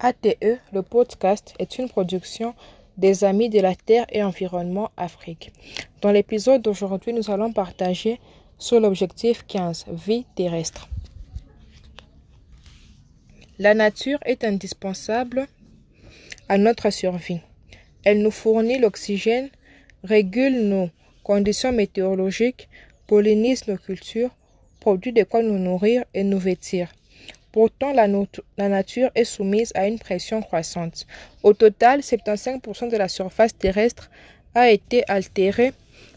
ATE, le podcast, est une production des Amis de la Terre et Environnement Afrique. Dans l'épisode d'aujourd'hui, nous allons partager sur l'objectif 15, vie terrestre. La nature est indispensable à notre survie. Elle nous fournit l'oxygène, régule nos conditions météorologiques, pollinise nos cultures, produit de quoi nous nourrir et nous vêtir. Pourtant, la, nature est soumise à une pression croissante. Au total, 75% de la surface terrestre a été altérée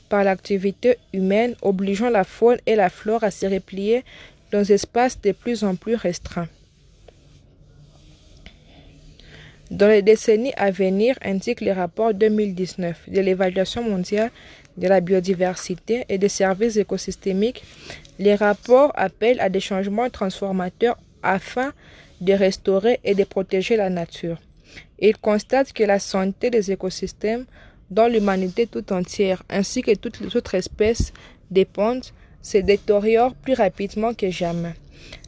par l'activité humaine, obligeant la faune et la flore à se replier dans des espaces de plus en plus restreints. Dans les décennies à venir, indique le rapport 2019 de l'évaluation mondiale de la biodiversité et des services écosystémiques, les rapports appellent à des changements transformateurs afin de restaurer et de protéger la nature. Il constate que la santé des écosystèmes dont l'humanité tout entière ainsi que toutes les autres espèces dépendent se détériore plus rapidement que jamais,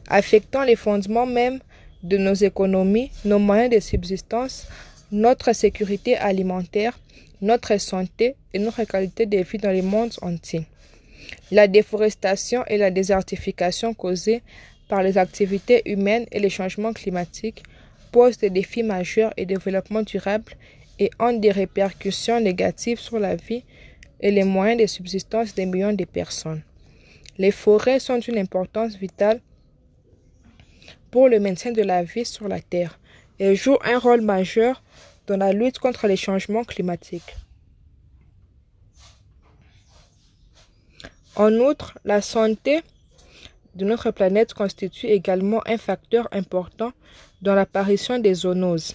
affectant les fondements même de nos économies, nos moyens de subsistance, notre sécurité alimentaire, notre santé et notre qualité de vie dans le monde entier. La déforestation et la désertification causées par les activités humaines et les changements climatiques posent des défis majeurs et développement durable et ont des répercussions négatives sur la vie et les moyens de subsistance des millions de personnes. Les forêts sont d'une importance vitale pour le maintien de la vie sur la Terre et jouent un rôle majeur dans la lutte contre les changements climatiques. En outre, la santé de notre planète constitue également un facteur important dans l'apparition des zoonoses,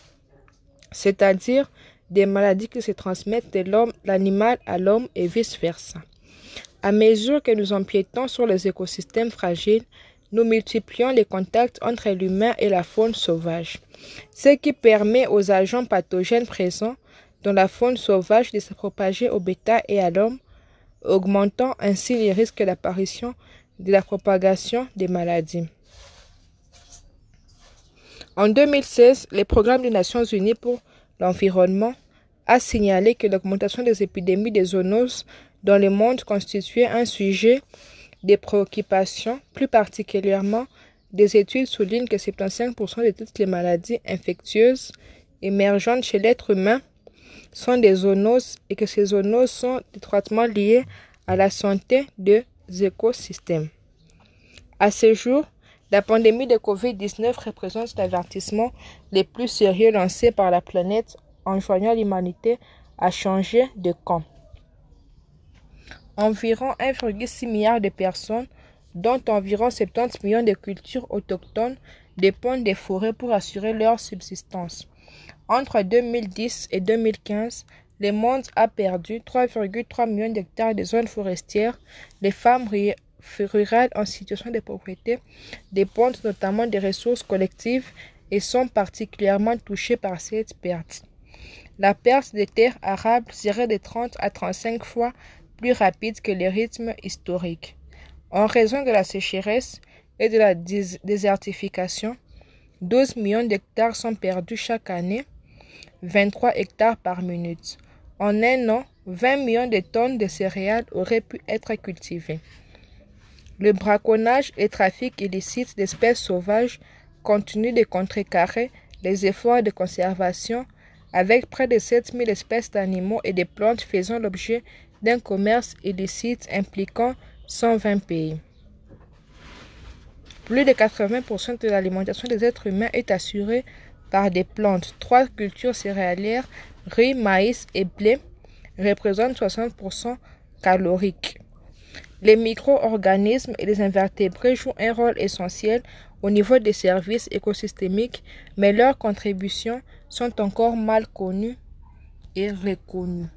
c'est-à-dire des maladies qui se transmettent de l'homme, l'animal à l'homme et vice-versa. À mesure que nous empiétons sur les écosystèmes fragiles, nous multiplions les contacts entre l'humain et la faune sauvage, ce qui permet aux agents pathogènes présents dans la faune sauvage de se propager au bétail et à l'homme, augmentant ainsi les risques d'apparition de la propagation des maladies. En 2016, le programme des Nations Unies pour l'environnement a signalé que l'augmentation des épidémies de zoonoses dans le monde constituait un sujet de préoccupation, plus particulièrement des études soulignent que 75% de toutes les maladies infectieuses émergentes chez l'être humain sont des zoonoses et que ces zoonoses sont étroitement liées à la santé des écosystèmes. À ce jour, la pandémie de Covid-19 représente l'avertissement le plus sérieux lancé par la planète enjoignant l'humanité à changer de camp. Environ 1,6 milliard de personnes, dont environ 70 millions de cultures autochtones, dépendent des forêts pour assurer leur subsistance. Entre 2010 et 2015, le monde a perdu 3,3 millions d'hectares de zones forestières. Les femmes rurales en situation de pauvreté dépendent notamment des ressources collectives et sont particulièrement touchées par cette perte. La perte des terres arables serait de 30 à 35 fois plus rapide que les rythmes historiques. En raison de la sécheresse et de la désertification, 12 millions d'hectares sont perdus chaque année 23 hectares par minute. En un an, 20 millions de tonnes de céréales auraient pu être cultivées. Le braconnage et trafic illicite d'espèces sauvages continuent de contrecarrer les efforts de conservation avec près de 7000 espèces d'animaux et de plantes faisant l'objet d'un commerce illicite impliquant 120 pays. Plus de 80% de l'alimentation des êtres humains est assurée par des plantes. Trois cultures céréalières, riz, maïs et blé, représentent 60% caloriques. Les micro-organismes et les invertébrés jouent un rôle essentiel au niveau des services écosystémiques, mais leurs contributions sont encore mal connues et reconnues.